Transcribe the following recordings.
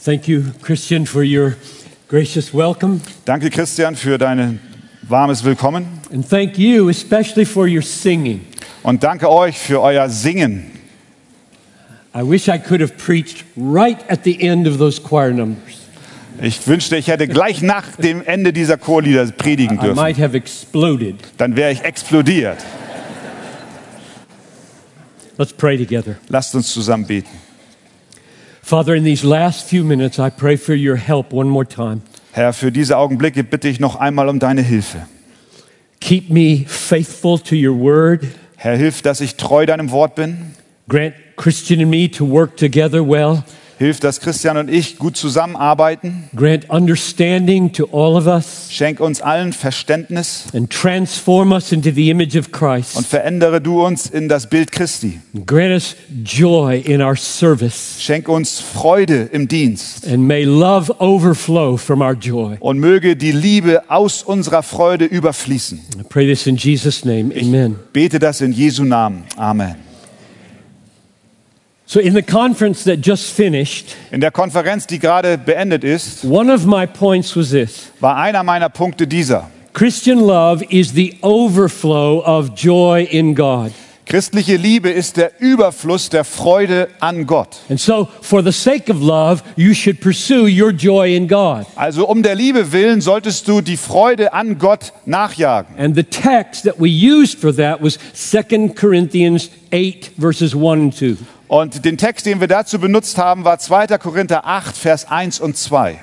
Thank you, Christian, for your gracious welcome. Danke, Christian, für dein warmes Willkommen. And thank you especially for your singing. Und danke euch für euer Singen. I wish I could have preached right at the end of those choir numbers. Ich wünschte, ich hätte gleich nach dem Ende dieser Chorlieder predigen I dürfen. might have exploded. Dann wäre ich explodiert. Let's pray together. Lasst uns zusammen beten. Father, in these last few minutes, I pray for your help one more time. Herr, für diese Augenblicke bitte ich noch einmal um deine Hilfe. Keep me faithful to your word. Herr, hilf, dass ich treu deinem Wort bin. Grant Christian and me to work together well. Hilf, dass Christian und ich gut zusammenarbeiten. Grant understanding to all of us Schenk uns allen Verständnis and transform us into the image of und Christ. verändere du uns in das Bild Christi. Grant us joy in our service. Schenk uns Freude im Dienst. And may love overflow from our joy. Und möge die Liebe aus unserer Freude überfließen. I pray this in Jesus' name. Amen. Bete das in Jesu Namen. Amen. So, in the conference that just finished, In der Konferenz, die gerade beendet ist, one of my points was this war einer meiner Punkte dieser. Christian love is the overflow of joy in God. Christliche Liebe ist der Überfluss der Freude an Gott. And so, for the sake of love, you should pursue your joy in God. Also um der Liebe willen solltest du die Freude an Gott nachjagen. And the text that we used for that was 2 Corinthians 8, verses 1 and 2. Und den Text, den wir dazu benutzt haben, war 2. Korinther 8, Vers 1 und 2.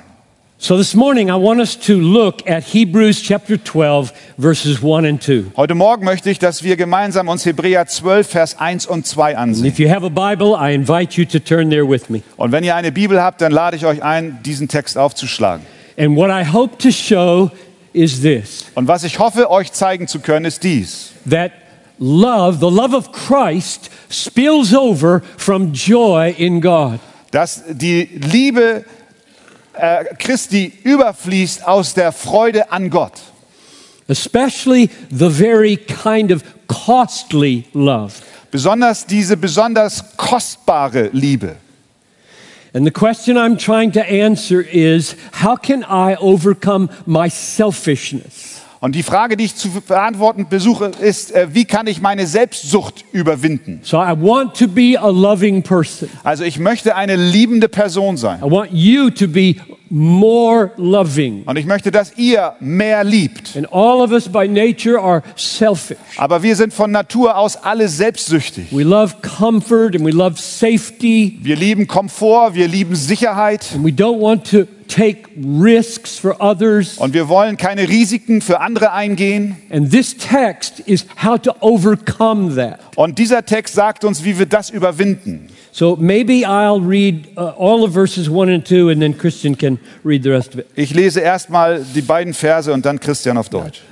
So this morning, I want us to look at Hebrews chapter 12, verses 1 and 2. Heute Morgen möchte ich, dass wir gemeinsam uns Hebräer 12, Vers 1 und 2 ansehen. If you have a Bible, I invite you to turn there with me. Und wenn ihr eine Bibel habt, dann lade ich euch ein, diesen Text aufzuschlagen. And what I hope to show is this Und was ich hoffe, euch zeigen zu können, ist dies. that love, the love of Christ, spills over from joy in God. Dass die Liebe äh, Christi überfließt aus der Freude an Gott. Especially the very kind of costly love. Besonders diese besonders kostbare Liebe. And the question I'm trying to answer is how can I overcome my selfishness? Und die Frage, die ich zu beantworten besuche, ist, äh, wie kann ich meine Selbstsucht überwinden? So I want to be a loving person. Also ich möchte eine liebende Person sein. I want you to be more loving. Und ich möchte, dass ihr mehr liebt. And all of us by nature are selfish. Aber wir sind von Natur aus alle selbstsüchtig. We love comfort and we love safety. Wir lieben Komfort, wir lieben Sicherheit And we don't want to take risks for others. und wir wollen keine Risiken für andere eingehen. And this text is how to overcome that. Und dieser Text sagt uns, wie wir das überwinden. So maybe I'll read uh, all of verses 1 and 2, and then Christian can read the rest of it. Ich lese erstmal die beiden Verse und dann Christian auf Deutsch.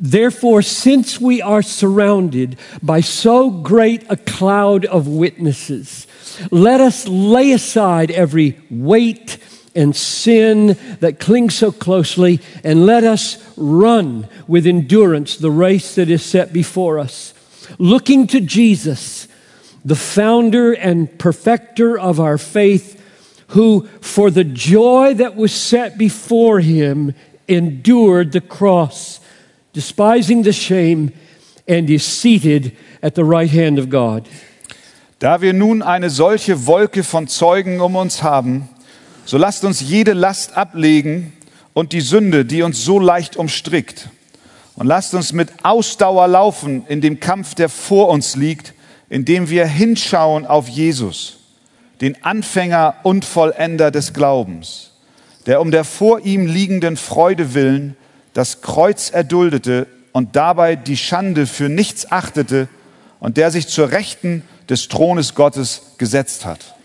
Therefore, since we are surrounded by so great a cloud of witnesses, let us lay aside every weight and sin that clings so closely, and let us run with endurance the race that is set before us, looking to Jesus, the founder and perfecter of our faith, who, for the joy that was set before him, endured the cross despising the shame, and is seated at the right hand of God. Da wir nun eine solche Wolke von Zeugen um uns haben, so lasst uns jede Last ablegen und die Sünde, die uns so leicht umstrickt. Und lasst uns mit Ausdauer laufen in dem Kampf, der vor uns liegt, indem wir hinschauen auf Jesus, den Anfänger und Vollender des Glaubens, der um der vor ihm liegenden Freude willen das Kreuz erduldete und dabei die Schande für nichts achtete und der sich zur Rechten des Thrones Gottes gesetzt hat.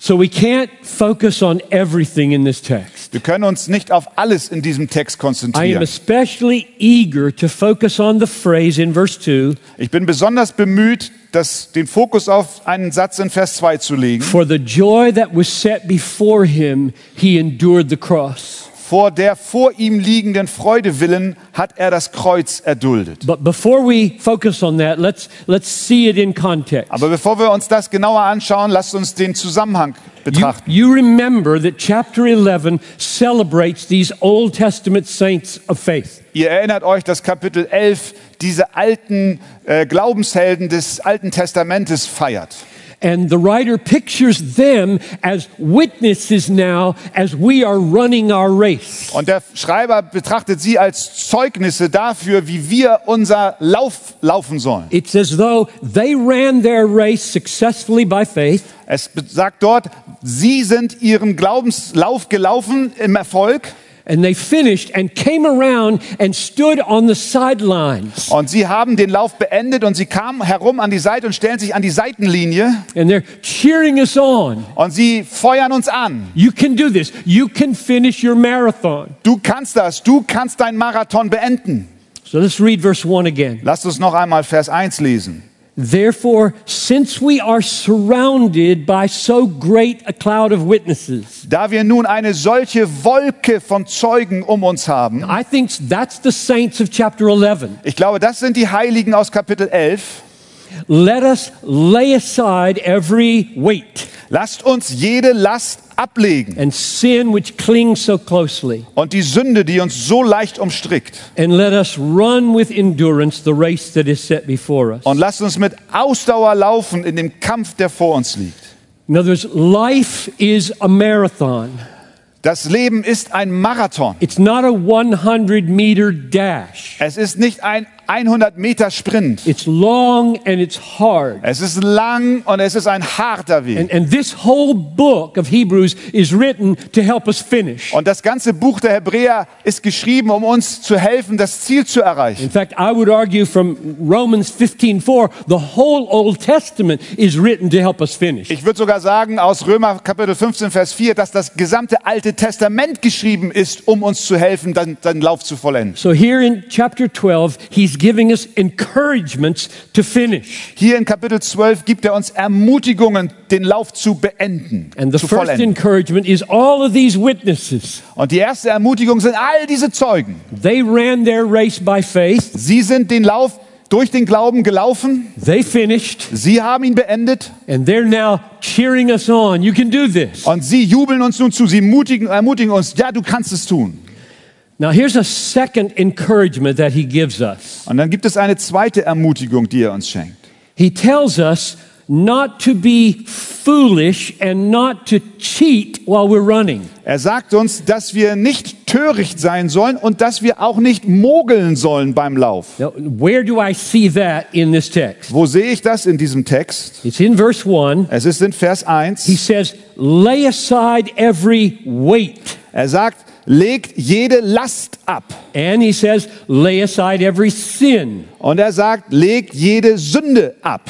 So we can't focus on everything in this text. Wir können uns nicht auf alles in diesem Text I am konzentrieren. especially eager to focus on the phrase in verse 2 Ich bin besonders bemüht, das, den Fokus auf einen Satz in Vers 2 zu legen. For the joy that was set before him, he endured the cross. Vor der vor ihm liegenden Freude willen hat er das Kreuz erduldet. But before we focus on that, let's, let's see it in context. Aber bevor wir uns das genauer anschauen, lasst uns den Zusammenhang You, betrachten. you remember that chapter 11 celebrates these Old Testament saints of faith. Ihr erinnert euch, dass Kapitel 11 diese alten äh, Glaubenshelden des Alten Testamentes feiert. And the writer pictures them as witnesses now as we are running our race. Und der Schreiber betrachtet sie als Zeugnisse dafür, wie wir unser Lauf laufen sollen. It's as though they ran their race successfully by faith, Es sagt dort, sie sind ihren Glaubenslauf gelaufen im Erfolg and they finished and came around and stood on the sidelines. und sie haben den Lauf beendet und sie kamen herum an die Seite und stellen sich an die Seitenlinie And they're cheering us on. und sie feuern uns an. You can do this. You can finish your marathon. Du kannst das, du kannst deinen Marathon beenden. So let's read verse 1 again. Lasst uns noch einmal Vers 1 lesen. Therefore, since we are surrounded by so great a cloud of witnesses, Da wir nun eine solche Wolke von Zeugen um uns haben, I think that's the saints of chapter 11. ich glaube, das sind die Heiligen aus Kapitel 11. Let us lay aside every weight Lasst uns jede Last ablegen and sin which clings so closely, und die Sünde, die uns so leicht umstrickt. and let us run with endurance the race that is set before us. Und lasst uns mit Ausdauer laufen in dem Kampf, der vor uns liegt. In other words, life is a marathon. Das Leben ist ein Marathon. It's not a 100 meter dash. Es ist nicht ein 100 Meter Sprint. It's long and it's hard. Es ist lang und es ist ein harter Weg. And, and this whole book of Hebrews is written to help us finish. Und das ganze Buch der Hebräer ist geschrieben, um uns zu helfen, das Ziel zu erreichen. In fact, I would argue from Romans 15:4, the whole Old Testament is written to help us finish. Ich würde sogar sagen, aus Römer Kapitel 15, Vers 4, dass das gesamte Alte Testament geschrieben ist, um uns zu helfen, den, den Lauf zu vollenden. So here in chapter 12, he's giving us encouragements to finish. Hier in Kapitel 12 gibt er uns Ermutigungen, den Lauf zu beenden, And the zu first vollenden. encouragement is all of these witnesses. Und die erste Ermutigung sind all diese Zeugen. They ran their race by faith. Sie sind den Lauf durch den Glauben gelaufen. They finished Sie haben ihn beendet and they're now cheering us on. You can do this. und sie jubeln uns nun zu. Sie mutigen, ermutigen uns, ja, du kannst es tun. Now here's a second encouragement that he gives us. Und dann gibt es eine zweite Ermutigung, die er uns schenkt. He tells us not to be foolish and not to cheat while we're running. Er sagt uns, dass wir nicht töricht sein sollen und dass wir auch nicht mogeln sollen beim Lauf. Now, where do I see that in this text? Wo sehe ich das in diesem Text? It's in verse 1. Es ist in Vers He 1. says, Lay aside every weight. Er sagt, legt jede Last ab. And he says, Lay aside every sin. Und er sagt, legt jede Sünde ab.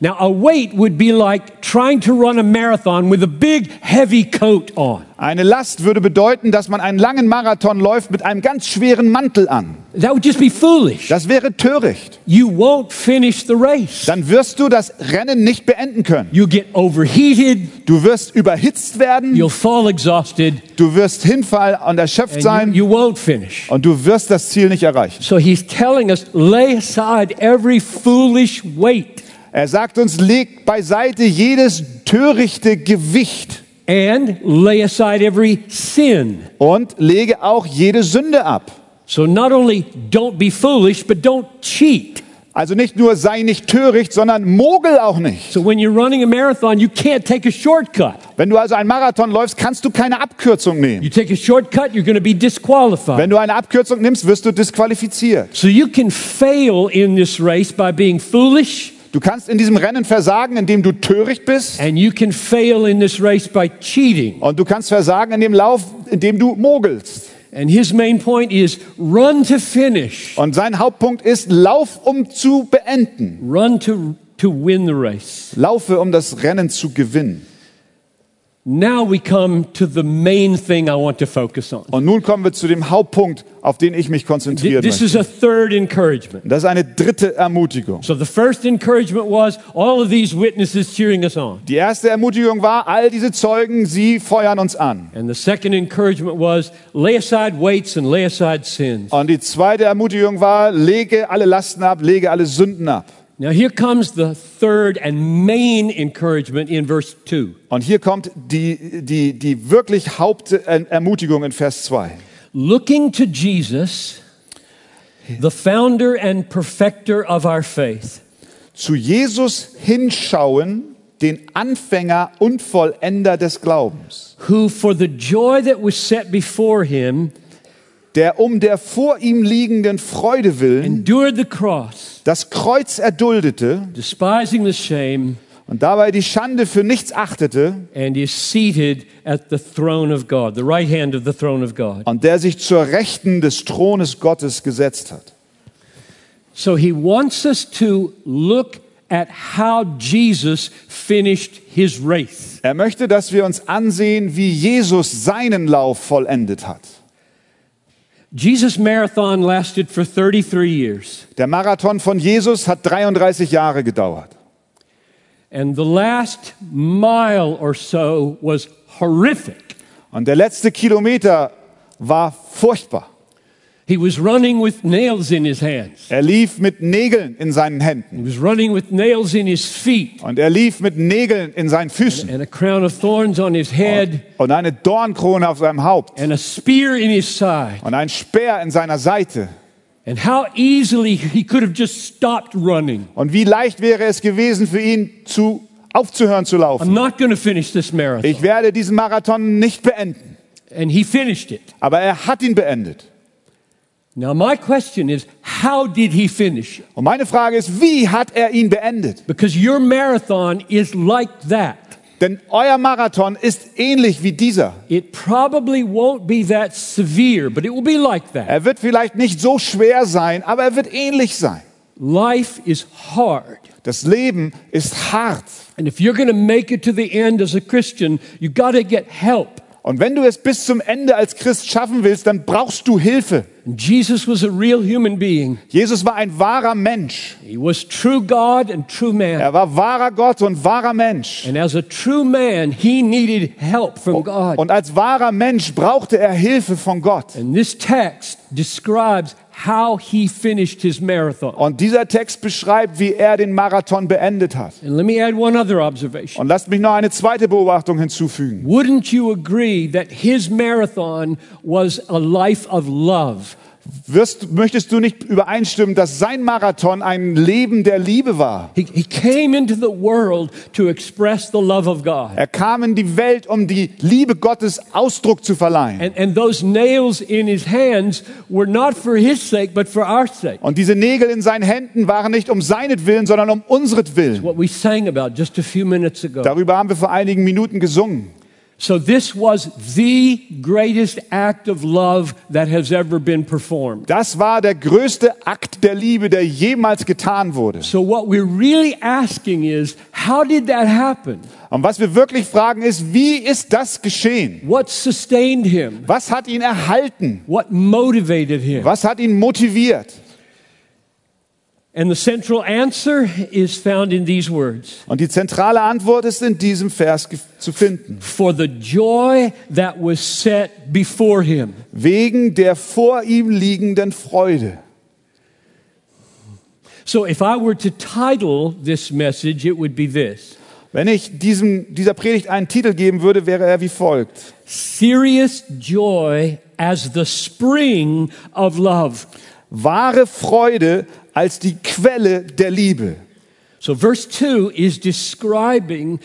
Now, a weight would be like trying to run a marathon with a big, heavy coat on. Eine Last würde bedeuten, dass man einen langen Marathon läuft mit einem ganz schweren Mantel an. That would just be foolish. Das wäre töricht. You won't finish the race. Dann wirst du das Rennen nicht beenden können. You get overheated, Du wirst überhitzt werden, you'll fall exhausted, du wirst hinfallen und erschöpft and sein you, you won't finish. und du wirst das Ziel nicht erreichen. So he's telling us, lay aside every foolish weight Er sagt uns, legt beiseite jedes törichte Gewicht and lay aside every sin. und lege auch jede Sünde ab. So not only don't be foolish, but don't cheat. Also nicht nur sei nicht töricht, sondern mogel auch nicht. So when you're running a marathon, you can't take a shortcut. Wenn du also einen Marathon läufst, kannst du keine Abkürzung nehmen. You take a shortcut, you're going to be disqualified. Wenn du eine Abkürzung nimmst, wirst du disqualifiziert. So you can fail in this race by being foolish, Du kannst in diesem Rennen versagen, indem du töricht bist. and you can fail in this race by cheating. Und du kannst versagen in dem Lauf, indem du mogelst. And his main point is run to finish, Und sein Hauptpunkt ist, lauf, um zu beenden. run to, to win the race. Laufe, um das Rennen zu gewinnen. Now we come to the main thing I want to focus on. Und nun kommen wir zu dem Hauptpunkt, auf den ich mich konzentrieren This möchte. is a third encouragement. Das ist eine dritte Ermutigung. So the first encouragement was all of these witnesses cheering us on. Die erste Ermutigung war, all diese Zeugen, sie feuern uns an. And the second encouragement was lay aside weights and lay aside sins. Und die zweite Ermutigung war, lege alle Lasten ab, lege alle Sünden ab. Now here comes the third and main encouragement in verse 2. Und hier kommt die, die, die wirklich Hauptermutigung äh, in Vers 2. Looking to Jesus, the founder and perfecter of our faith, Zu Jesus hinschauen, den Anfänger und Vollender des Glaubens, who for the joy that was set before him der um der vor ihm liegenden Freude willen endured the cross, das Kreuz erduldete despising the shame, und dabei die Schande für nichts achtete and is seated at the throne of God, the right hand of the throne of God. und der sich zur Rechten des Thrones Gottes gesetzt hat. So he wants us to look at how Jesus finished his race. Er möchte, dass wir uns ansehen, wie Jesus seinen Lauf vollendet hat. Jesus' marathon lasted for 33 years, Der Marathon von Jesus hat 33 Jahre gedauert. and the last mile or so was horrific. Und der letzte Kilometer war furchtbar. He was running with nails in his hands. Er lief mit Nägeln in seinen He Händen was running with nails in his feet und er lief mit Nägeln in seinen Füßen and a crown of thorns on his head und eine Dornkrone auf seinem Haupt and a spear in his side. und ein Speer in seiner Seite. And how easily he could have just stopped running. Und wie leicht wäre es gewesen für ihn, zu, aufzuhören zu I'm laufen. not going to finish this marathon. Ich werde diesen Marathon nicht beenden. And he finished it. Aber er hat ihn beendet. Now, my question is, how did he finish? Und meine Frage ist, wie hat er ihn beendet? Because your marathon is like that. Denn euer Marathon ist ähnlich wie dieser. It probably won't be that severe, but it will be like that. Er wird vielleicht nicht so schwer sein, aber er wird ähnlich sein. Life is hard. Das Leben ist hart. And if you're going to make it to the end as a Christian, you got to get help. Und wenn du es bis zum Ende als Christ schaffen willst, dann brauchst du Hilfe. Jesus was a real human being. Jesus war ein wahrer Mensch. He was true God and true man. Er war wahrer Gott und wahrer Mensch. And as a true man, he needed help from God. Und als wahrer Mensch brauchte er Hilfe von Gott. And this text describes how he finished his marathon. Und dieser Text beschreibt, wie er den Marathon beendet hat. And let me add one other observation. Und lasst mich noch eine zweite Beobachtung hinzufügen. Wouldn't you agree that his marathon was a life of love? Wirst, möchtest du nicht übereinstimmen, dass sein Marathon ein Leben der Liebe war? He, he came into the world to express the love of God. Er kam in die Welt, um die Liebe Gottes Ausdruck zu verleihen. And, and those nails in his hands were not for his sake, but for our sake. Und diese Nägel in seinen Händen waren nicht um seinetwillen, sondern um unsretwillen. Darüber haben wir vor einigen Minuten gesungen. So, this was the greatest act of love that has ever been performed. Das war der größte Akt der Liebe, der jemals getan wurde. So, what we're really asking is how did that happen? Und was wir wirklich fragen ist, wie ist das geschehen? What sustained him? Was hat ihn erhalten? What motivated him? Was hat ihn motiviert? And the central answer is found in these words Und die zentrale Antwort ist in diesem Vers zu finden. For the joy that was set before him. Wegen der vor ihm liegenden Freude. So, if I were to title this message, it would be this Wenn ich diesem, dieser Predigt einen Titel geben würde, wäre er wie folgt. Serious Joy as the Spring of Love. Wahre Freude als die Quelle der Liebe. So, verse 2 is describing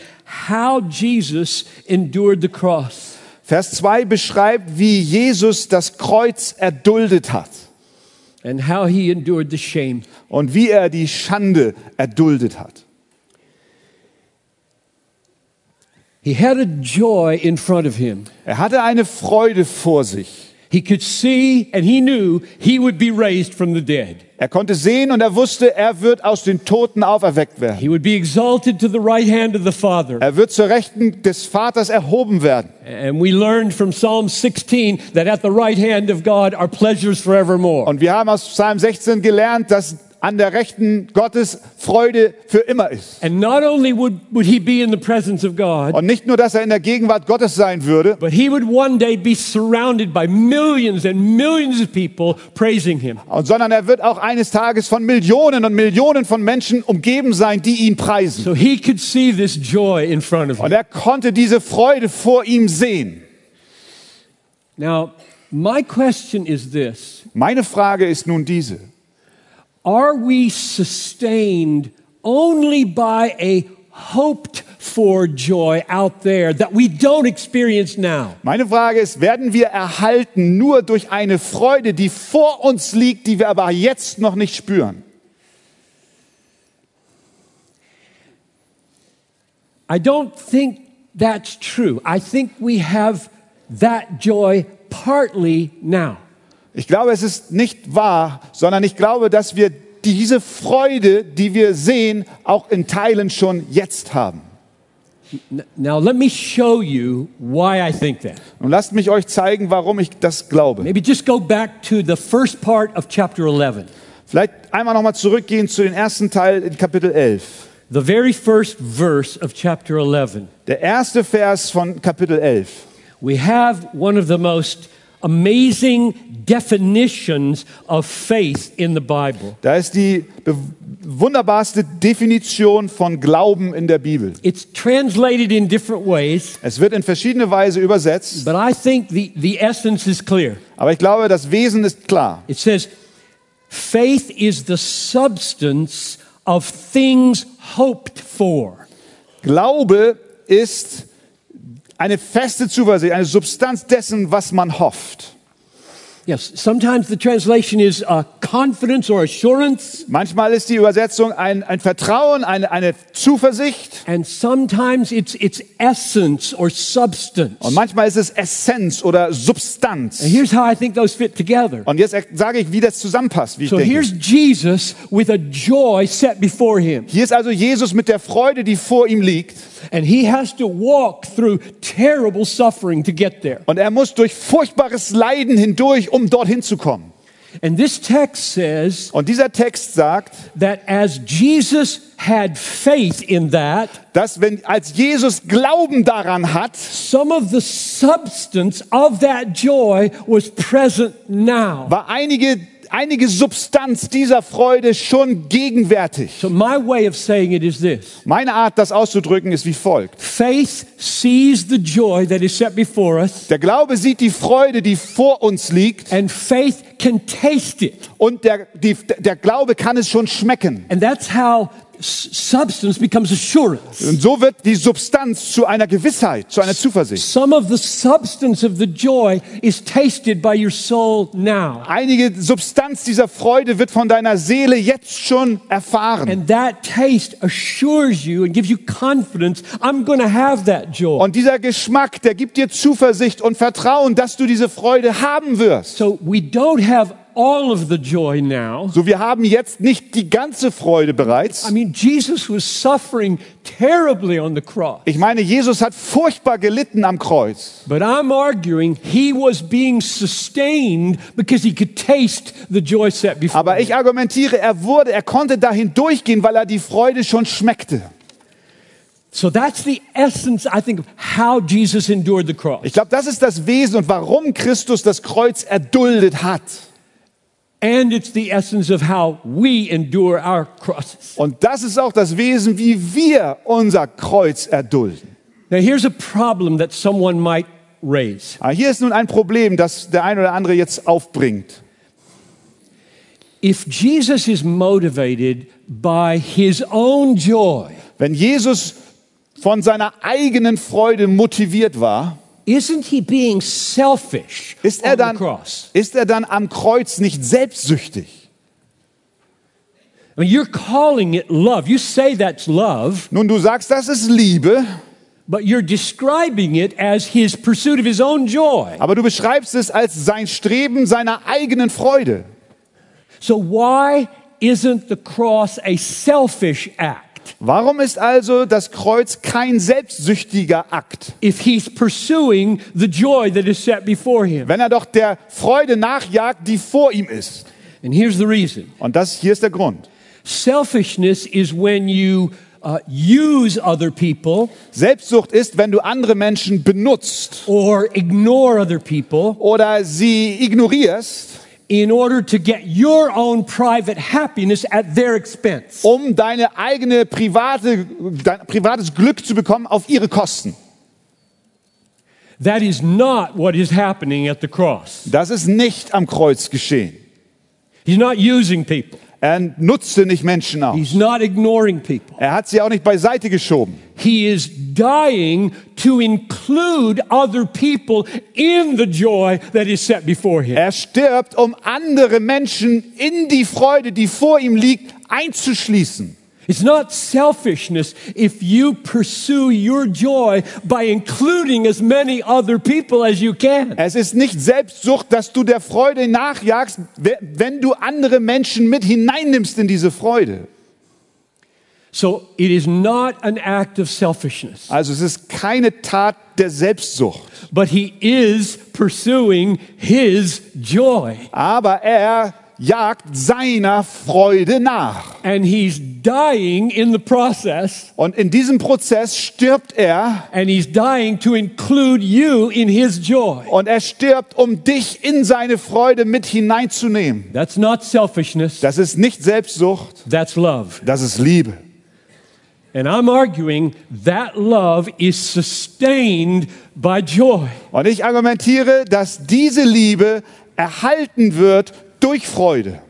how Jesus endured the cross. Vers 2 beschreibt, wie Jesus das Kreuz erduldet hat and how he endured the shame. und wie er die Schande erduldet hat. He had a joy in front of him. Er hatte eine Freude vor sich. He could see and he knew he would be raised from the dead. Er konnte sehen und er wusste, er wird aus den Toten auferweckt werden. He would be exalted to the right hand of the Father. Er wird zur Rechten des Vaters erhoben werden. And we learned from Psalm 16 that at the right hand of God are pleasures forevermore. Und wir haben aus Psalm 16 gelernt, dass an der Rechten Gottes Freude für immer ist. And not only would, would he be in the presence of God, Und nicht nur, dass er in der Gegenwart Gottes sein würde, but he would one day be surrounded by millions and millions of people praising him. und- sondern er wird auch eines Tages von Millionen und Millionen von Menschen umgeben sein, die ihn preisen. So he could see this joy in front of him. Und er konnte diese Freude vor ihm sehen. Now, my question is this Meine Frage ist nun diese. Are we sustained only by a hoped for joy out there that we don't experience now? Meine Frage ist, werden wir erhalten nur durch eine Freude, die vor uns liegt, die wir aber jetzt noch nicht spüren? I don't think that's true. I think we have that joy partly now. Ich glaube, es ist nicht wahr, sondern ich glaube, dass wir diese Freude, die wir sehen, auch in Teilen schon jetzt haben. Now, let me show you why I think that. Und lasst mich euch zeigen, warum ich das glaube. Maybe just go back to the first part of chapter 11. Vielleicht einmal nochmal zurückgehen zu den ersten Teil in Kapitel 11. The very first verse of chapter 11. Der erste Vers von Kapitel 11. We have one of the most amazing definitions of faith in the Bible. Da ist die wunderbarste Definition von Glauben in der Bibel. It's translated in different ways, Es wird in verschiedene Weise übersetzt, but I think the, the essence is clear. aber ich glaube, das Wesen ist klar. It says, faith is the substance of things hoped for. Glaube ist eine feste Zuversicht, eine Substanz dessen, was man hofft. Yes, sometimes the translation is uh, confidence or assurance, Manchmal ist die Übersetzung ein, ein Vertrauen, eine, eine Zuversicht and sometimes it's, it's essence or substance. und manchmal ist es Essenz oder And Substanz. here's how I think those fit together. Und jetzt sage ich, wie das zusammenpasst, wie ich So denke. here's Jesus with a joy set before him. Hier ist also Jesus mit der Freude, die vor ihm liegt. And he has to walk through terrible suffering to get there. Und er muss durch furchtbares Leiden hindurch, um dorthin zu kommen. And this text says Und dieser Text sagt, that as Jesus had faith in that, dass wenn als Jesus Glauben daran hat, some of the substance of that joy was present now. war einige einige Substanz dieser Freude schon gegenwärtig. So my way of saying it is this. Meine Art, das auszudrücken, ist wie folgt. Faith sees the joy that is set before us, Der Glaube sieht die Freude, die vor uns liegt, and faith can taste it. und der, die, der Glaube kann es schon schmecken. And that's how substance becomes assurance. Und so wird die Substanz zu einer Gewissheit, zu einer Zuversicht. Some of the substance of the joy is tasted by your soul now. Einige Substanz dieser Freude wird von deiner Seele jetzt schon erfahren. And that taste assures you and gives you confidence I'm going to have that joy. Und dieser Geschmack, der gibt dir Zuversicht und Vertrauen, dass du diese Freude haben wirst. So we don't have all of the joy now. So, wir haben jetzt nicht die ganze Freude bereits. I mean, Jesus was suffering terribly on the cross. Ich meine, Jesus hat furchtbar gelitten am Kreuz. But I'm arguing he was being sustained because he could taste the joy set before. Aber ich argumentiere, er wurde, er konnte dahin durchgehen, weil er die Freude schon schmeckte. So that's the essence, I think, of how Jesus endured the cross. Ich glaube, das ist das Wesen und warum Christus das Kreuz erduldet hat. And it's the essence of how we endure our crosses. Und das ist auch das Wesen, wie wir unser Kreuz erdulden. Now, here's a problem that someone might raise. Aber hier ist nun ein Problem, das der ein oder andere jetzt aufbringt. If Jesus is motivated by his own joy, Wenn Jesus von seiner eigenen Freude motiviert war, isn't he being selfish ist er dann, ist er dann am Kreuz nicht selbstsüchtig? I mean, you're calling it love. You say that's love, Nun, du sagst, das ist Liebe, but you're describing it as his pursuit of his own joy. aber du beschreibst es als sein Streben seiner eigenen Freude. So, why isn't the cross a selfish act? Warum ist also das Kreuz kein selbstsüchtiger Akt? If he's pursuing the joy that is set before him. Wenn er doch der Freude nachjagt, die vor ihm ist. And here's the reason Und das hier ist der Grund. selfishness is when you uh, use other people Selbstsucht ist, wenn du andere Menschen benutzt or ignore other people oder sie ignorierst, in order to get your own private happiness at their expense. um deine eigene private, dein privates Glück zu bekommen auf ihre Kosten. That is not what is happening at the cross. Das ist nicht am Kreuz geschehen. He's not using people. Er nutzte nicht Menschen aus. He's not ignoring people. Er hat sie auch nicht beiseite geschoben. He is dying to include other people in the joy that is set before him. Er stirbt, um andere Menschen in die Freude, die vor ihm liegt, einzuschließen. It's not selfishness if you pursue your joy by including as many other people as you can. Es ist nicht Selbstsucht, dass du der Freude nachjagst, wenn du andere Menschen mit hineinnimmst in diese Freude. So it is not an act of selfishness, Also es ist keine Tat der Selbstsucht, but he is pursuing his joy. aber er jagt seiner Freude nach. And he's dying in the process, Und in diesem Prozess stirbt er and he's dying to include you in his joy. und er stirbt, um dich in seine Freude mit hineinzunehmen. That's not selfishness, Das ist nicht Selbstsucht, that's love. das ist Liebe. And I'm arguing that love is sustained by joy. Und ich argumentiere, dass diese Liebe erhalten wird durch Freude.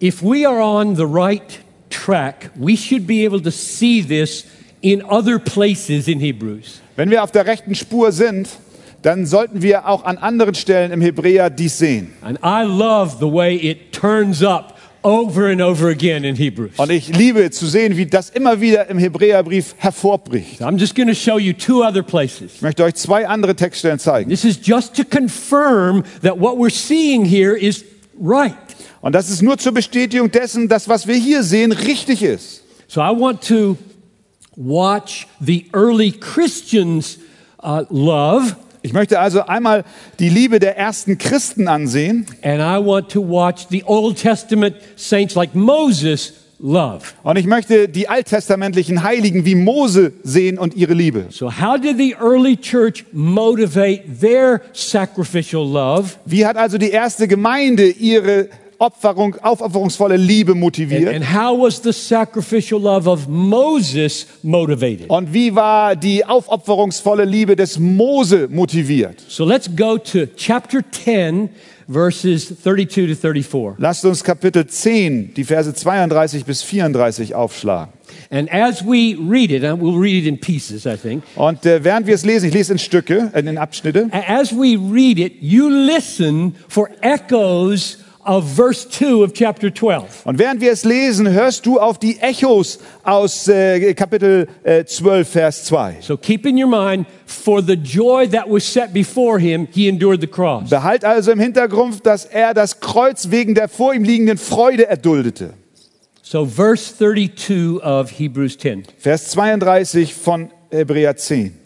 If we are on the right track, we should be able to see this in other places in Hebrews. Wenn wir auf der rechten Spur sind, dann sollten wir auch an anderen Stellen im Hebräer dies sehen. And I love the way it turns up over and over again in Hebrews. Und ich liebe zu sehen, wie das immer wieder im Hebräerbrief hervorbricht. I'm just going to show you two other places. Ich möchte euch zwei andere Textstellen zeigen. This is just to confirm that what we're seeing here is right. Und das ist nur zur Bestätigung dessen, dass was wir hier sehen richtig ist. So I want to watch the early Christians' uh, love, Ich möchte also einmal die Liebe der ersten Christen ansehen and I want to watch the Old Testament saints like Moses' love. und ich möchte die alttestamentlichen Heiligen wie Mose sehen und ihre Liebe. So, how did the early church motivate their sacrificial love? Wie hat also die erste Gemeinde ihre Opferung, aufopferungsvolle Liebe And, motiviert? and how was the sacrificial love of Moses motivated? Und wie war die aufopferungsvolle Liebe des Mose motiviert? So, let's go to chapter 10, verses 32 to 34. Lasst uns Kapitel 10, die Verse 32 bis 34 aufschlagen. And as we read it, and we'll read it in pieces, I think. Und äh, während wir es lesen, ich lese in Stücke, äh, in Abschnitte, As we read it, you listen for echoes of verse 2 of chapter 12. und während wir es lesen, hörst du auf die Echos aus äh, Kapitel äh, 12, Vers 2. So keep in your mind, for the joy that was set before him, he endured the cross. Behalt also im Hintergrund, dass er das Kreuz wegen der vor ihm liegenden Freude erduldete. So, verse 32 of Hebrews 10. Vers 32 von Hebräer 10.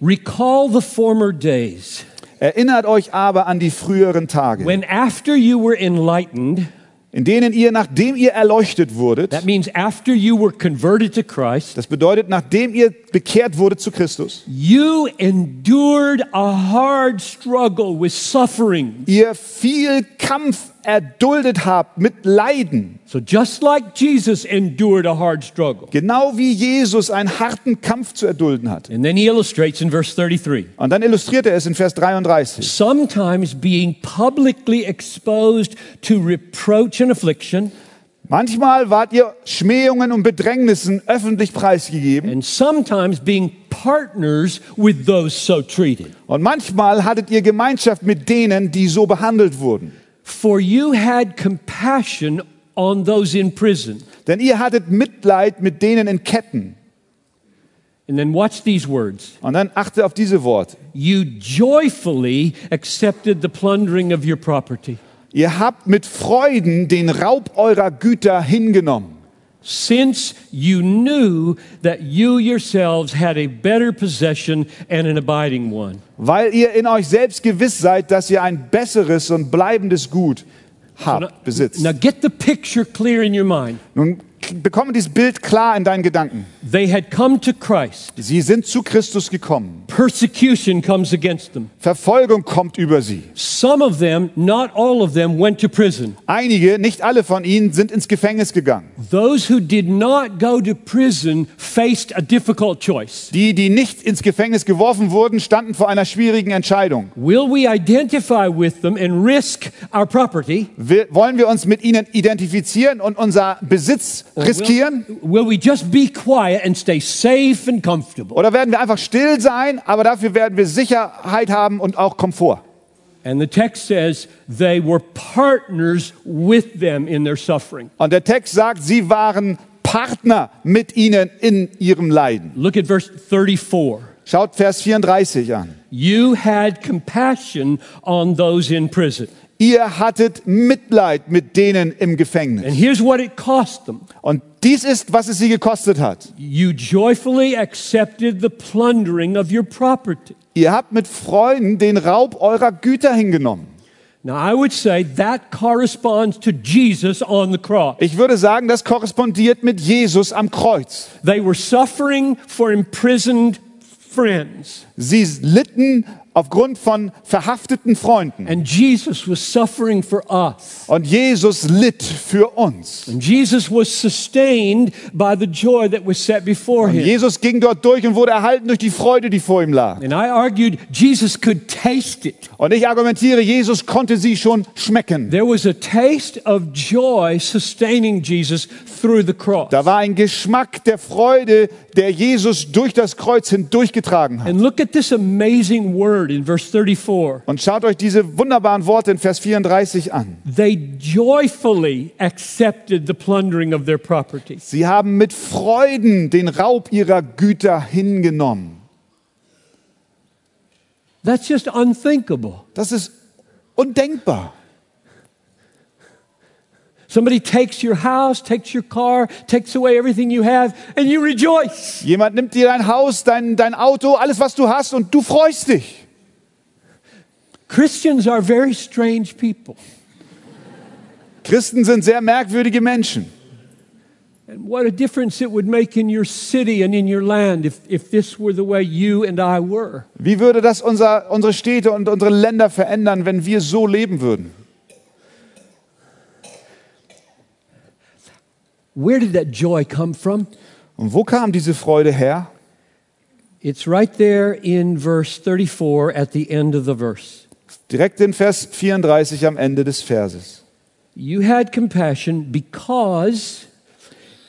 Recall the former days Erinnert euch aber an die früheren Tage, when, after you were enlightened, in denen ihr, nachdem ihr erleuchtet wurdet, that means after you were converted to Christ, das bedeutet, nachdem ihr bekehrt wurde zu Christus, you endured a hard struggle with suffering. ihr viel Kampf erduldet habt mit Leiden, So, just like Jesus endured a hard struggle. genau wie Jesus einen harten Kampf zu erdulden hat. And then he illustrates in verse 33 Und dann illustriert er es in Vers 33. sometimes being publicly exposed to reproach and affliction, Manchmal wart ihr Schmähungen und Bedrängnissen öffentlich preisgegeben and sometimes being partners with those so treated. und manchmal hattet ihr Gemeinschaft mit denen, die so behandelt wurden. For you had compassion on those in prison. Denn ihr hattet Mitleid mit denen in Ketten. And then watch these words. Und dann achte auf diese Worte. You joyfully accepted the plundering of your property. Ihr habt mit Freuden den Raub eurer Güter hingenommen, since you knew that you yourselves had a better possession and an abiding one. weil ihr in euch selbst gewiss seid, dass ihr ein besseres und bleibendes Gut habt, besitzt. Now get the picture clear in your mind. Nun bekomme dieses Bild klar in deinen Gedanken. They had come to Christ. Sie sind zu Christus gekommen. Persecution comes against them. Verfolgung kommt über sie. Some of them, not all of them, went to prison. Einige, nicht alle von ihnen, sind ins Gefängnis gegangen. Those who did not go to prison faced a difficult choice. Die, die nicht ins Gefängnis geworfen wurden, standen vor einer schwierigen Entscheidung. Will we identify with them and risk our property? Will, wollen wir uns mit ihnen identifizieren und unser Besitz riskieren? Will, will we just be quiet and stay safe and comfortable? Oder werden wir einfach still sein, aber dafür werden wir Sicherheit haben und auch Komfort? And the text says they were partners with them in their suffering. Und der Text sagt, sie waren Partner mit ihnen in ihrem Leiden. Look at verse 34. Schaut Vers 34 an. You had compassion on those in prison. Ihr hattet Mitleid mit denen im And Gefängnis. here's what it cost them. Und dies ist, was es sie gekostet hat. You joyfully accepted the plundering of your property. Ihr habt mit Freuden den Raub eurer Güter hingenommen. Now, I would say that corresponds to Jesus on the cross. Ich würde sagen, das korrespondiert mit Jesus am Kreuz. They were suffering for imprisoned friends, Sie litten aufgrund von verhafteten Freunden. and Jesus was suffering for us. Und Jesus litt für uns. And Jesus was sustained by the joy that was set before him. Jesus ging dort durch und wurde erhalten durch die Freude, die vor ihm lag. And I argued Jesus could taste it. Und ich argumentiere, Jesus konnte sie schon schmecken. There was a taste of joy sustaining Jesus through the cross. Da war ein Geschmack der Freude, der Jesus durch das Kreuz hindurchgetragen hat. And look at this amazing word in verse 34. Und schaut euch diese wunderbaren Worte in Vers 34 an. They joyfully accepted the plundering of their property. Sie haben mit Freuden den Raub ihrer Güter hingenommen. That's just unthinkable. Das ist undenkbar. Somebody takes your house, takes your car, takes away everything you have, and you rejoice. Jemand nimmt dir dein Haus, dein, dein Auto, alles, was du hast, und du freust dich. Christians are very strange people. Christen sind sehr merkwürdige Menschen. And what a difference it would make in your city and in your land if, if this were the way you and I were. Wie würde das unser, unsere Städte und unsere Länder verändern, wenn wir so leben würden? Where did that joy come from? Und wo kam diese Freude her? It's right there in verse 34 at the end of the verse. Direkt in Vers 34 am Ende des Verses. You had compassion because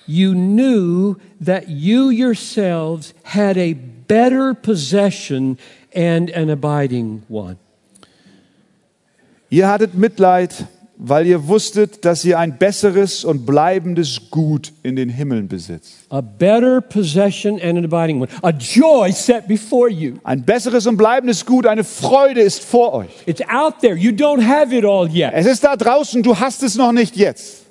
you knew that you yourselves had a better possession and an abiding one. Ihr hattet Mitleid, weil ihr wusstet, dass ihr ein besseres und bleibendes Gut in den Himmeln besitzt. A better possession and an abiding one. A joy set before you. Ein besseres und bleibendes Gut, eine Freude ist vor euch. It's out there. You don't have it all yet. Es ist da draußen, du hast es noch nicht jetzt.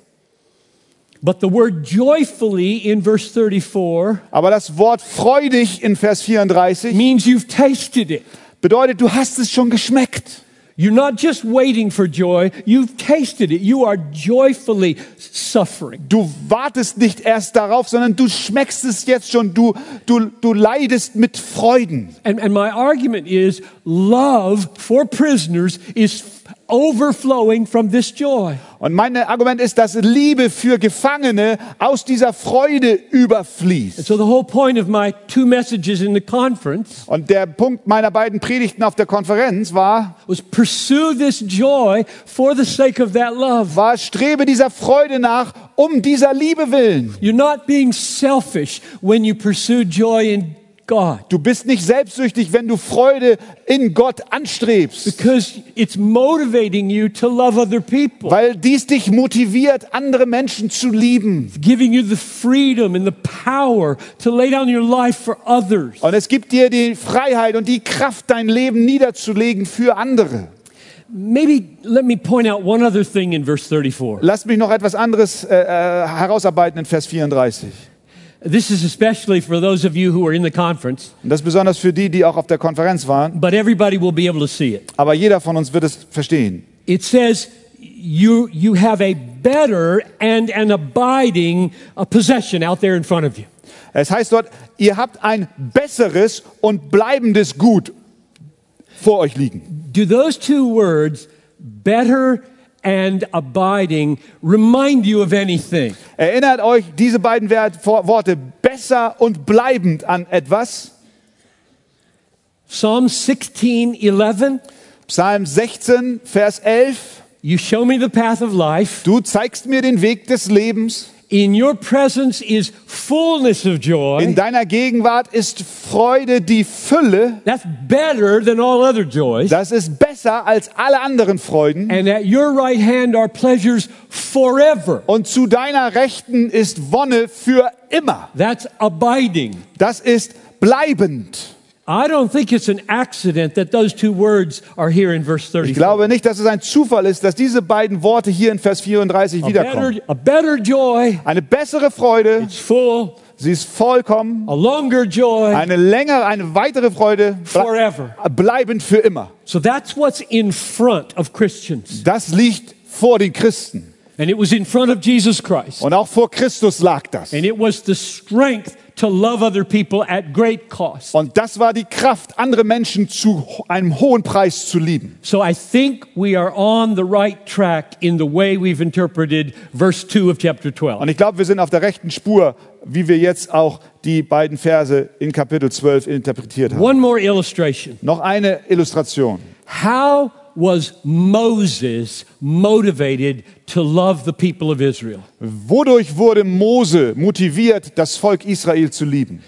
But the word joyfully in verse 34 Aber das Wort freudig in Vers 34 means you've tasted it. bedeutet, du hast es schon geschmeckt. You're not just waiting for joy, you've tasted it. You are joyfully suffering. Du wartest nicht erst darauf, sondern du schmeckst es jetzt schon. Du, du, du leidest mit Freuden. And, and my argument is love for prisoners is overflowing from this joy. Und mein Argument ist, dass Liebe für Gefangene aus dieser Freude überfließt. And so the whole point of my two messages in the conference Und der Punkt meiner beiden Predigten auf der Konferenz war, was pursue this joy for the sake of that love. war strebe dieser Freude nach, um dieser Liebe willen. You're not being selfish when you pursue joy in God Du bist nicht selbstsüchtig, wenn du Freude in Gott anstrebst, because it's motivating you to love other people, weil dies dich motiviert, andere Menschen zu lieben. giving you the freedom and the power to lay down your life for others. Und es gibt dir die Freiheit und die Kraft, dein Leben niederzulegen für andere. maybe let me point out one other thing in verse 34. Lasst mich noch etwas anderes äh, äh, herausarbeiten in Vers 34. This is especially for those of you who are in the conference, Und das ist besonders für die, die auch auf der Konferenz waren. but everybody will be able to see it. Aber jeder von uns wird es verstehen. It says, you, you have a better and an abiding uh, possession out there in front of you. Es heißt dort, ihr habt ein besseres und bleibendes Gut vor euch liegen. Do those two words, better and abiding, remind you of anything? Erinnert euch diese beiden Worte besser und bleibend an etwas? Psalm 16, 11, Psalm 16, Vers 11. you show me the path of life. Du zeigst mir den Weg des Lebens. In your presence is fullness of In joy. deiner Gegenwart ist Freude die Fülle. That's better than all other joys. Das ist besser als alle anderen Freuden. And at your right hand are pleasures forever. Und zu deiner Rechten ist Wonne für immer. That's abiding. Das ist bleibend. I don't think it's an accident that those two words are here in verse Ich 34. glaube nicht, dass es ein Zufall ist, dass diese beiden Worte hier in Vers 34 A wiederkommen. better, a better joy, Eine bessere Freude, it's full. sie ist vollkommen. A longer joy, Eine längere, eine weitere Freude, forever. bleibend für immer. So that's what's in front of Christians. Das liegt vor den Christen. And it was in front of Jesus Christ. Und auch vor Christus lag das. And it was the strength to love other people at great cost. Und das war die Kraft, andere Menschen zu einem hohen Preis zu lieben. So I think we are on the right track in the way we've interpreted verse 2 of chapter 12. Und ich glaube, wir sind auf der rechten Spur, wie wir jetzt auch die beiden Verse in Kapitel 12 interpretiert haben. One more illustration. Noch eine Illustration. How was Moses motivated to love the people of Israel? Wodurch wurde Mose motiviert, das Volk Israel zu lieben?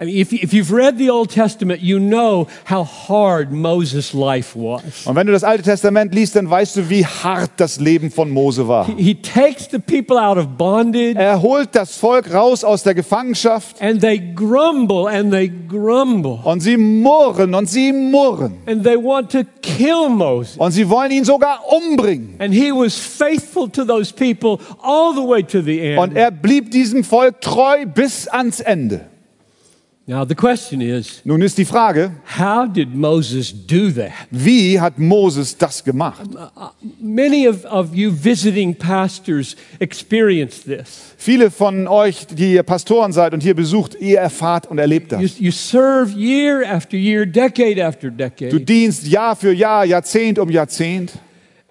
I mean, if, if you've read the Old Testament, you know how hard Moses' life was. Und wenn du das Alte Testament liest, dann weißt du, wie hart das Leben von Mose war. He takes the people out of bondage, Er holt das Volk raus aus der Gefangenschaft and they grumble and they grumble, und sie murren und sie murren. and they want to kill Moses. Und sie wollen ihn sogar umbringen. And he was faithful to those people all the way to the Und end. er blieb diesem Volk treu bis ans Ende. Now, the question is Nun ist die Frage, how did Moses do that? wie hat Moses das gemacht? Many of, of you visiting pastors experienced this. Viele von euch, die ihr Pastoren seid und hier besucht, ihr erfahrt und erlebt You, das. you serve year after year, decade after Du decade, dienst Jahr für Jahr, Jahrzehnt um Jahrzehnt.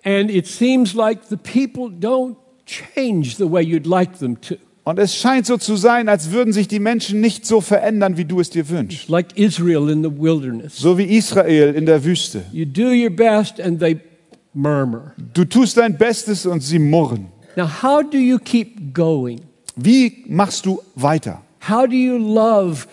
and it seems like the people don't change the way you'd like them to. Und es scheint so zu sein, als würden sich die Menschen nicht so verändern, wie du es dir wünschst. Like Israel in the wilderness. So wie Israel in der Wüste. You do your best and they murmur. Du tust dein Bestes und sie murren. Now, how do you keep going? Wie machst du weiter? How do you love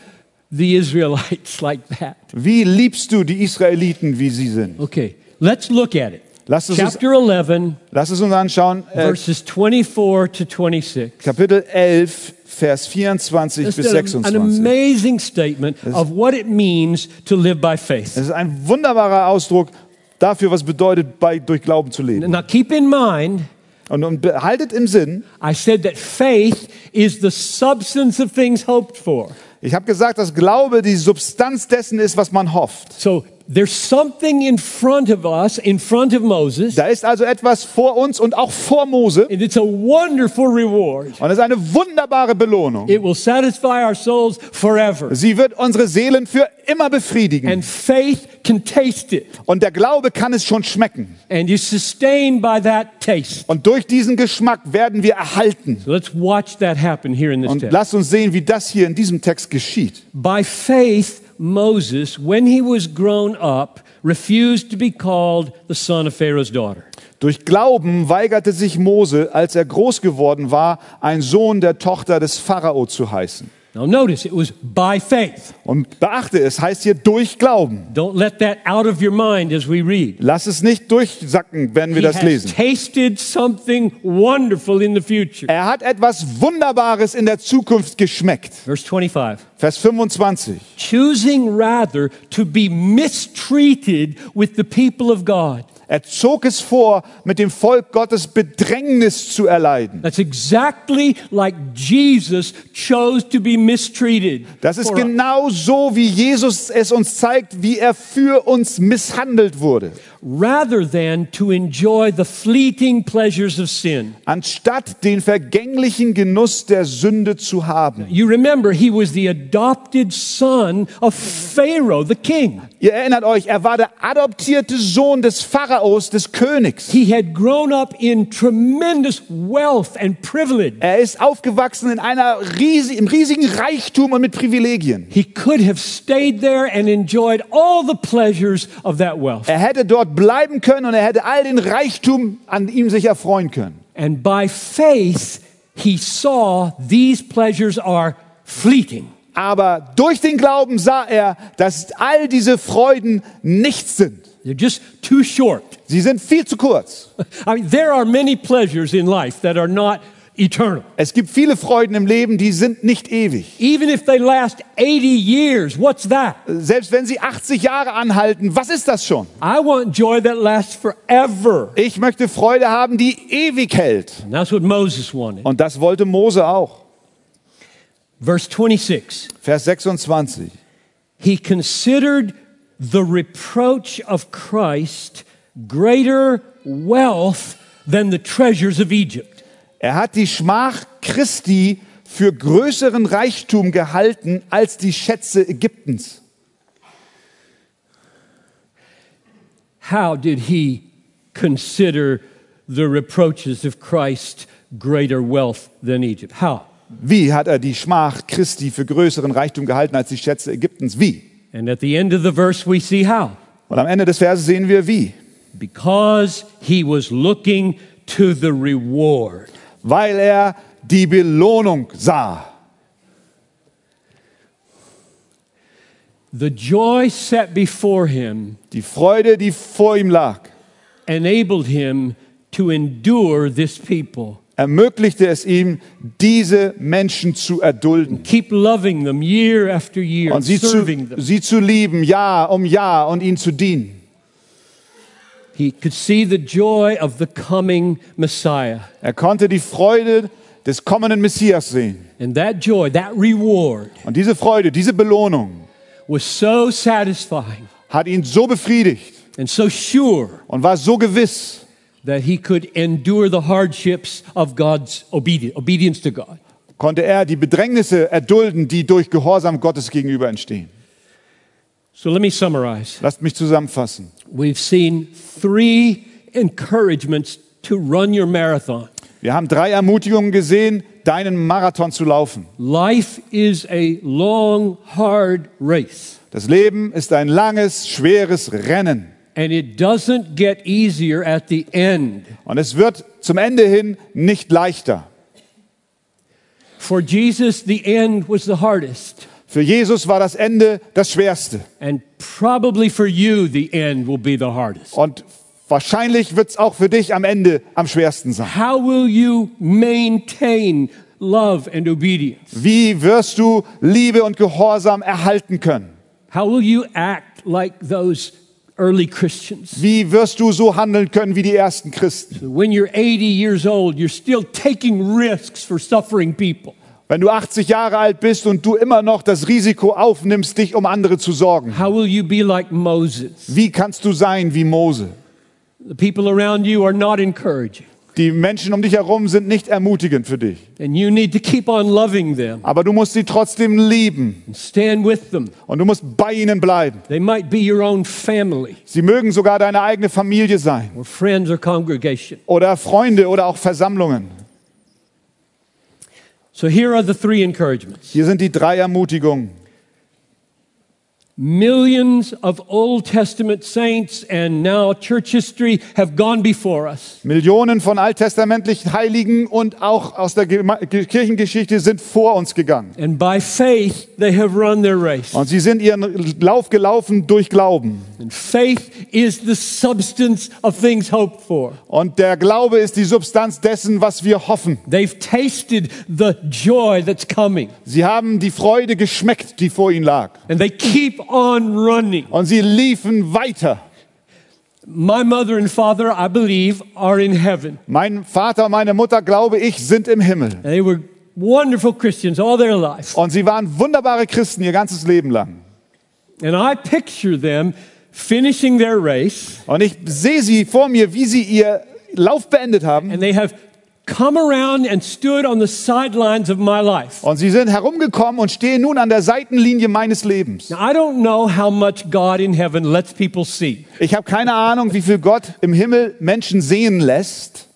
the Israelites like that? Wie liebst du die Israeliten, wie sie sind? Okay, let's look at it. Lass es uns, Chapter 11, lass es uns anschauen. Äh, verses 24 to 26. Kapitel 11, Vers 24 This bis is an, an 26. amazing statement of what it means to live by faith. Es ist ein wunderbarer Ausdruck dafür, was bedeutet, bei, durch Glauben zu leben. Now, keep in mind, Und, und behaltet im Sinn, I said that faith is the substance of things hoped for. ich habe gesagt, dass Glaube die Substanz dessen ist, was man hofft. So there's something in front of us, in front of Moses, Da ist also etwas vor uns und auch vor Mose. and it's a wonderful reward. Und es ist eine wunderbare Belohnung. It will satisfy our souls forever. Sie wird unsere Seelen für immer befriedigen. And faith can taste it, Und der Glaube kann es schon schmecken. and is sustained by that taste. Und durch diesen Geschmack werden wir erhalten. So let's watch that happen here in this Und text. lasst uns sehen, wie das hier in diesem Text geschieht. By faith, Moses, when he was grown up, refused to be called the son of Pharaoh's daughter. Durch Glauben weigerte sich Mose, als er groß geworden war, ein Sohn der Tochter des Pharao zu heißen. Now, notice it was by faith. Und beachte, es heißt hier durch Glauben. Don't let that out of your mind as we read. Lass es nicht durchsacken, wenn wir He das lesen. tasted something wonderful in the future. Er hat etwas Wunderbares in der Zukunft geschmeckt. Verse 25. Vers 25. Choosing rather to be mistreated with the people of God. Er zog es vor, mit dem Volk Gottes Bedrängnis zu erleiden. That's exactly like Jesus chose to be mistreated. Das ist genau so, wie Jesus es uns zeigt, wie er für uns misshandelt wurde. Rather than to enjoy the fleeting pleasures of sin. Anstatt den vergänglichen Genuss der Sünde zu haben. You remember, he was the adopted son of Pharaoh, the king. Ihr erinnert euch, er war der adoptierte Sohn des Pharaos, des Königs. He had grown up in tremendous wealth and privilege. Er ist aufgewachsen in einer riesig, im riesigen Reichtum und mit Privilegien. He could have stayed there and enjoyed all the pleasures of that wealth. Er hätte dort bleiben können und er hätte all den Reichtum an ihm sich erfreuen können. And by faith, he saw these pleasures are fleeting. Aber durch den Glauben sah er, dass all diese Freuden nichts sind. They're just too short. Sie sind viel zu kurz. I mean, there are many pleasures in life that are not eternal. Es gibt viele Freuden im Leben, die sind nicht ewig. Even if they last 80 years, what's that? Selbst wenn sie 80 Jahre anhalten, was ist das schon? I want joy that lasts forever. Ich möchte Freude haben, die ewig hält. And that's what Moses wanted. Und das wollte Mose auch. Verse 26 Vers 26. He considered the reproach of Christ greater wealth than the treasures of Egypt. Er hat die Schmach Christi für größeren Reichtum gehalten als die Schätze Ägyptens. How did he consider the reproaches of Christ greater wealth than Egypt? How? Wie hat er die Schmach Christi für größeren Reichtum gehalten als die Schätze Ägyptens? Wie? And at the end of the verse, we see how. Und am Ende des Verses sehen wir wie. Because he was looking to the reward. Weil er die Belohnung sah. The joy set before him Die Freude, die vor ihm lag, enabled him to endure this people. ermöglichte es ihm, diese Menschen zu erdulden Keep loving them year after year, und sie zu, them. sie zu lieben, Jahr um Jahr und ihnen zu dienen. He could see the joy of the coming Messiah. Er konnte die Freude des kommenden Messias sehen. And that joy, that reward, Und diese Freude, diese Belohnung was so satisfying hat ihn so befriedigt and so sure und war so gewiss, that he could endure the hardships of God's obedience, obedience to God. konnte er die Bedrängnisse erdulden, die durch Gehorsam Gottes gegenüber entstehen. So let me summarize. Lasst mich zusammenfassen. We've seen three encouragements to run your marathon. Wir haben drei Ermutigungen gesehen, deinen Marathon zu laufen. Life is a long, hard race, Das Leben ist ein langes, schweres Rennen. and it doesn't get easier at the end. Und es wird zum Ende hin nicht leichter. For Jesus, the end was the hardest, Für Jesus war das Ende das Schwerste. and probably for you, the end will be the hardest. Und wahrscheinlich wird es auch für dich am Ende am schwersten sein. How will you maintain love and obedience? Wie wirst du Liebe und Gehorsam erhalten können? How will you act like those early Christians? Wie wirst du so handeln können wie die ersten Christen? When you're 80 years old, you're still taking risks for suffering people. Wenn du 80 Jahre alt bist und du immer noch das Risiko aufnimmst, dich um andere zu sorgen. How will you be like Moses? Wie kannst du sein wie Mose? The people around you are not encouraging, Die Menschen um dich herum sind nicht ermutigend für dich. and you need to keep on loving them Aber du musst sie trotzdem lieben und du musst bei ihnen bleiben. They might be your own family Sie mögen sogar deine eigene Familie sein or friends or congregation. oder Freunde oder auch Versammlungen. So here are the three encouragements. Hier sind die drei Ermutigungen. Millions of Old Testament saints and now church history have gone before us. Millionen von alttestamentlichen Heiligen und auch aus der Kirchengeschichte sind vor uns gegangen. And by faith, they have run their race. Und sie sind ihren Lauf gelaufen durch Glauben. And faith is the substance of things hoped for. Und der Glaube ist die Substanz dessen, was wir hoffen. They've tasted the joy that's coming. Sie haben die Freude geschmeckt, die vor ihnen lag. And they keep on running. Und sie liefen weiter. My mother and father, I believe, are in heaven. Mein Vater und meine Mutter, glaube ich, sind im Himmel. And they were wonderful Christians all their life. Und sie waren wunderbare Christen ihr ganzes Leben lang. And I picture them finishing their race, Und ich sehe sie vor mir, wie sie ihr Lauf beendet haben. and they have come around and stood on the sidelines of my life. Und sie sind herumgekommen und stehen nun an der Seitenlinie meines Lebens. Now, I don't know how much God in heaven lets people see, Ich habe keine Ahnung, wie viel Gott im Himmel Menschen sehen lässt.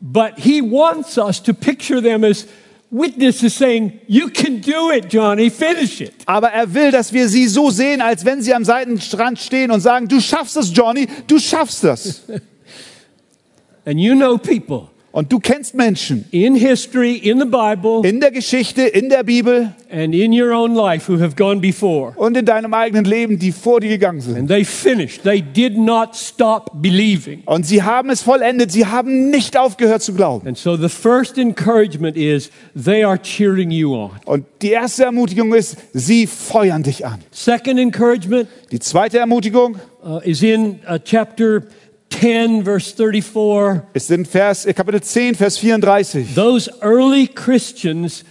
but He wants us to picture them as witnesses saying, You can do it, Johnny, finish it. Aber er will, dass wir sie so sehen, als wenn sie am Seitenstrand stehen und sagen, du schaffst es, Johnny, du schaffst es. And you know people Und du kennst Menschen in history, in the Bible, in der Geschichte, in der Bibel and in your own life who have gone before. und in deinem eigenen Leben, die vor dir gegangen sind. And they finished. They did not stop believing. Und sie haben es vollendet, sie haben nicht aufgehört zu glauben. And so the first encouragement is they are cheering you on. Und die erste Ermutigung ist, sie feuern dich an. Second encouragement Die zweite Ermutigung uh, is in uh, chapter 10, verse 34. ist in Vers, äh, Kapitel 10, Vers 34. Those early Christians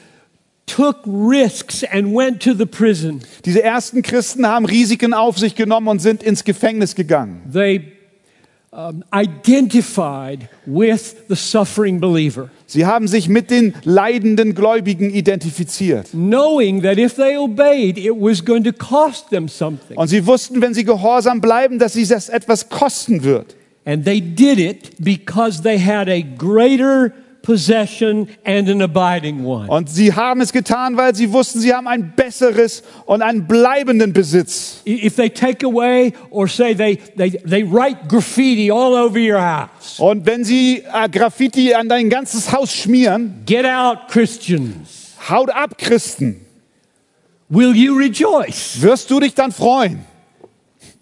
took risks and went to the prison. Diese ersten Christen haben Risiken auf sich genommen und sind ins Gefängnis gegangen. They um, identified with the suffering believer, Sie haben sich mit den leidenden Gläubigen identifiziert. knowing that if they obeyed, it was going to cost them something. Und sie wussten, wenn sie gehorsam bleiben, dass sie das etwas kosten wird. And they did it because they had a greater possession and an abiding one. Und sie haben es getan, weil sie wussten, sie haben ein besseres und einen bleibenden Besitz. If they take away or say they, they, they write graffiti all over your house, Und wenn sie äh, Graffiti an dein ganzes Haus schmieren, get out, Christians. haut ab, Christen, Will you rejoice wirst du dich dann freuen,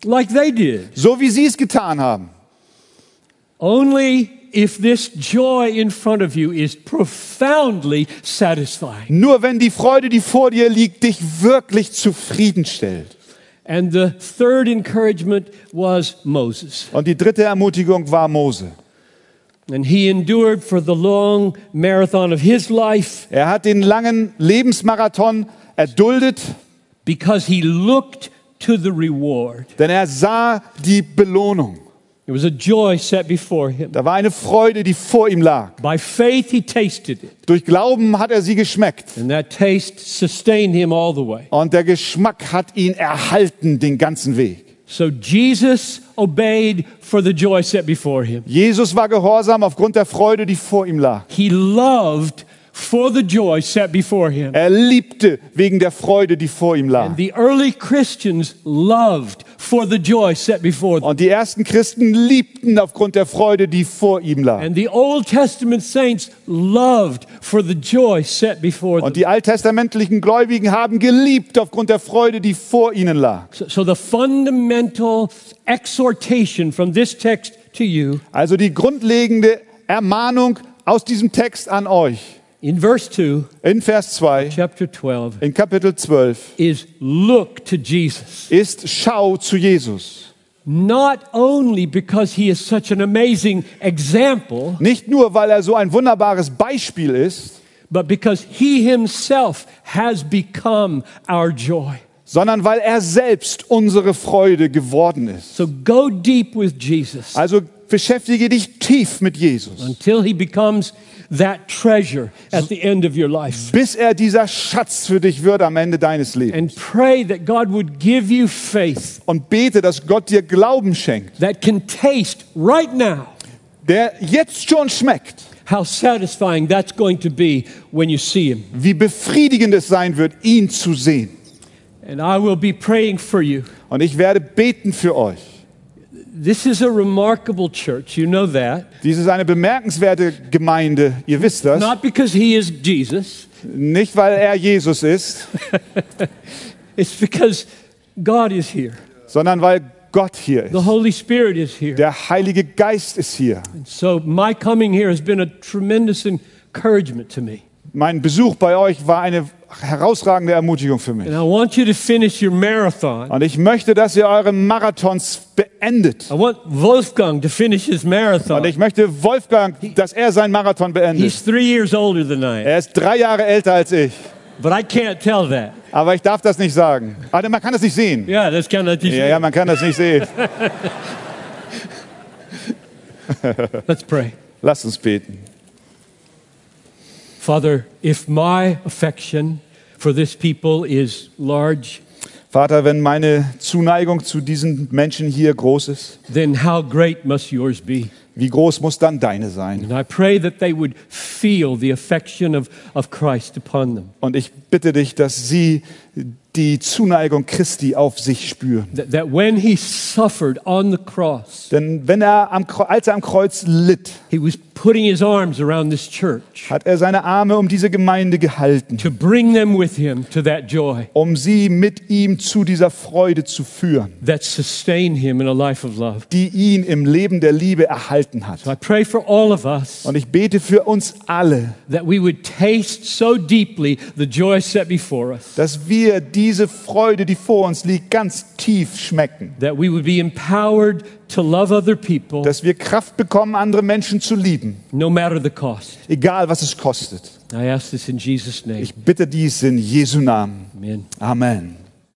like they did? so wie sie es getan haben. Only if this joy in front of you is profoundly satisfying. Nur wenn die Freude, die vor dir liegt, dich wirklich zufriedenstellt. And the third encouragement was Moses. Und die dritte Ermutigung war Mose. And he endured for the long marathon of his life Er hat den langen Lebensmarathon erduldet, because he looked to the reward. denn er sah die Belohnung. There was a joy set before him. Da war eine Freude, die vor ihm lag. By faith, he tasted it, Durch Glauben hat er sie geschmeckt. and that taste sustained him all the way. Und der Geschmack hat ihn erhalten den ganzen Weg. So Jesus obeyed for the joy set before him. Jesus war gehorsam aufgrund der Freude, die vor ihm lag. He loved for the joy set before him. Er liebte wegen der Freude, die vor ihm lag. The early Christians loved for the joy set before them. Und die ersten Christen liebten aufgrund der Freude, die vor ihm lag. And the Old Testament saints loved for the joy set before them. Und die alttestamentlichen Gläubigen haben geliebt aufgrund der Freude, die vor ihnen lag. So, so the fundamental exhortation from this text to you Also die grundlegende Ermahnung aus diesem Text an euch in verse 2, in Vers 2, chapter 12, in Kapitel 12, is look to Jesus. ist Schau zu Jesus. Not only because he is such an amazing example, Nicht nur, weil er so ein wunderbares Beispiel ist, but because he himself has become our joy. sondern weil er selbst unsere Freude geworden ist. So go deep with Jesus Also beschäftige dich tief mit Jesus, until he becomes that treasure at the end of your life. bis er dieser Schatz für dich wird am Ende deines Lebens. And pray that God would give you faith Und bete, dass Gott dir Glauben schenkt, that can taste right now der jetzt schon schmeckt, how satisfying that's going to be when you see him. wie befriedigend es sein wird, ihn zu sehen. And I will be praying for you. Und ich werde beten für euch. This is a remarkable church, you know that. Dies ist eine bemerkenswerte Gemeinde, ihr wisst das. Not because he is Jesus, Nicht, weil er Jesus ist, it's because God is here. sondern weil Gott hier The ist. Holy Spirit is here. Der Heilige Geist ist hier. So my coming here has been a tremendous encouragement to me. Mein Besuch bei euch war eine herausragende Ermutigung für mich. And I want you to finish your marathon. Und ich möchte, dass ihr eure Marathons beendet. I want Wolfgang to finish his Und ich möchte Wolfgang, dass er seinen Marathon beendet. He's three years older than I am, Er ist drei Jahre älter als ich. but I can't tell that. Aber ich darf das nicht sagen. Also man kann das nicht sehen. Yeah, that's kind of Ja, ja, man kann das nicht sehen. Let's pray. Lasst uns beten. Father, if my affection for this people is large, Vater, wenn meine Zuneigung zu diesen Menschen hier groß ist, then how great must yours be? wie groß muss dann deine sein? And I pray that they would feel the affection of, of Christ upon them. Und ich bitte dich, dass sie die Zuneigung Christi auf sich spüren. That, when he suffered on the cross, Denn wenn er am, als er am Kreuz litt, he was putting his arms around this church hat er seine Arme um diese Gemeinde gehalten, to bring them with him to that joy um sie mit ihm zu dieser Freude zu führen, that sustained him in a life of love. die ihn im Leben der Liebe erhalten hat. So I pray for all of us Und ich bete für uns alle, that we would taste so deeply the joy set before us, dass wir diese Freude, die vor uns liegt, ganz tief schmecken. that we would be empowered to love other people Dass wir Kraft bekommen, andere Menschen zu lieben, no matter the cost. egal was es kostet. I ask this in Jesus' name. Ich bitte dies in Jesu Namen. Amen. Amen.